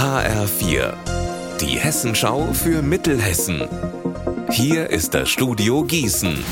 HR4, die Hessenschau für Mittelhessen. Hier ist das Studio Gießen.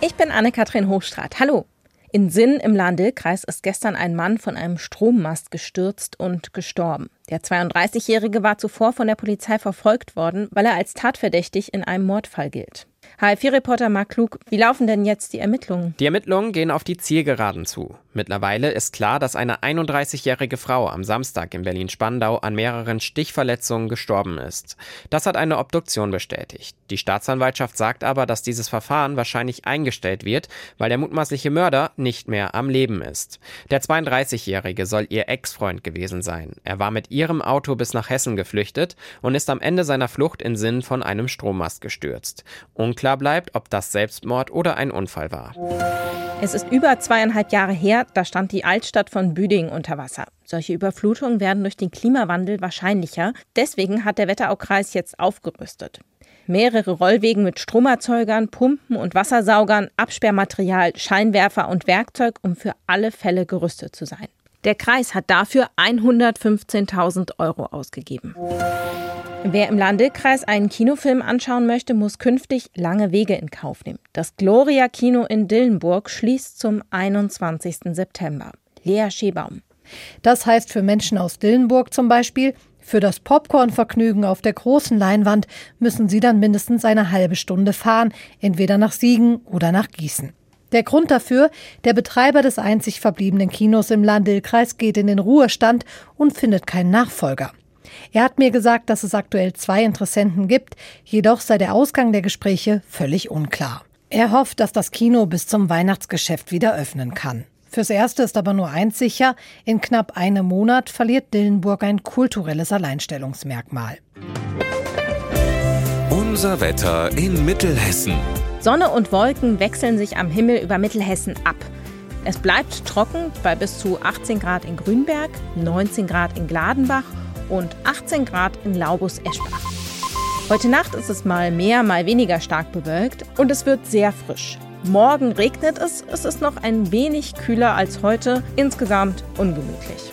Ich bin Anne-Kathrin Hochstrat. Hallo. In Sinn im Lahn-Dill-Kreis ist gestern ein Mann von einem Strommast gestürzt und gestorben. Der 32-Jährige war zuvor von der Polizei verfolgt worden, weil er als tatverdächtig in einem Mordfall gilt. HF4-Reporter Marc Klug, wie laufen denn jetzt die Ermittlungen? Die Ermittlungen gehen auf die Zielgeraden zu. Mittlerweile ist klar, dass eine 31-jährige Frau am Samstag in Berlin-Spandau an mehreren Stichverletzungen gestorben ist. Das hat eine Obduktion bestätigt. Die Staatsanwaltschaft sagt aber, dass dieses Verfahren wahrscheinlich eingestellt wird, weil der mutmaßliche Mörder nicht mehr am Leben ist. Der 32-jährige soll ihr Ex-Freund gewesen sein. Er war mit ihrem Auto bis nach Hessen geflüchtet und ist am Ende seiner Flucht in Sinn von einem Strommast gestürzt. Unklar bleibt, ob das Selbstmord oder ein Unfall war. Es ist über zweieinhalb Jahre her, da stand die Altstadt von Büdingen unter Wasser. Solche Überflutungen werden durch den Klimawandel wahrscheinlicher. Deswegen hat der Wetteraukreis jetzt aufgerüstet. Mehrere Rollwegen mit Stromerzeugern, Pumpen und Wassersaugern, Absperrmaterial, Scheinwerfer und Werkzeug, um für alle Fälle gerüstet zu sein. Der Kreis hat dafür 115.000 Euro ausgegeben. Wer im Landekreis einen Kinofilm anschauen möchte, muss künftig lange Wege in Kauf nehmen. Das Gloria Kino in Dillenburg schließt zum 21. September. Lea Schebaum. Das heißt für Menschen aus Dillenburg zum Beispiel, für das Popcornvergnügen auf der großen Leinwand müssen sie dann mindestens eine halbe Stunde fahren, entweder nach Siegen oder nach Gießen. Der Grund dafür, der Betreiber des einzig verbliebenen Kinos im Landil-Kreis geht in den Ruhestand und findet keinen Nachfolger. Er hat mir gesagt, dass es aktuell zwei Interessenten gibt, jedoch sei der Ausgang der Gespräche völlig unklar. Er hofft, dass das Kino bis zum Weihnachtsgeschäft wieder öffnen kann. Fürs Erste ist aber nur eins sicher, in knapp einem Monat verliert Dillenburg ein kulturelles Alleinstellungsmerkmal. Unser Wetter in Mittelhessen. Sonne und Wolken wechseln sich am Himmel über Mittelhessen ab. Es bleibt trocken bei bis zu 18 Grad in Grünberg, 19 Grad in Gladenbach und 18 Grad in Laubus-Eschbach. Heute Nacht ist es mal mehr, mal weniger stark bewölkt und es wird sehr frisch. Morgen regnet es, es ist noch ein wenig kühler als heute, insgesamt ungemütlich.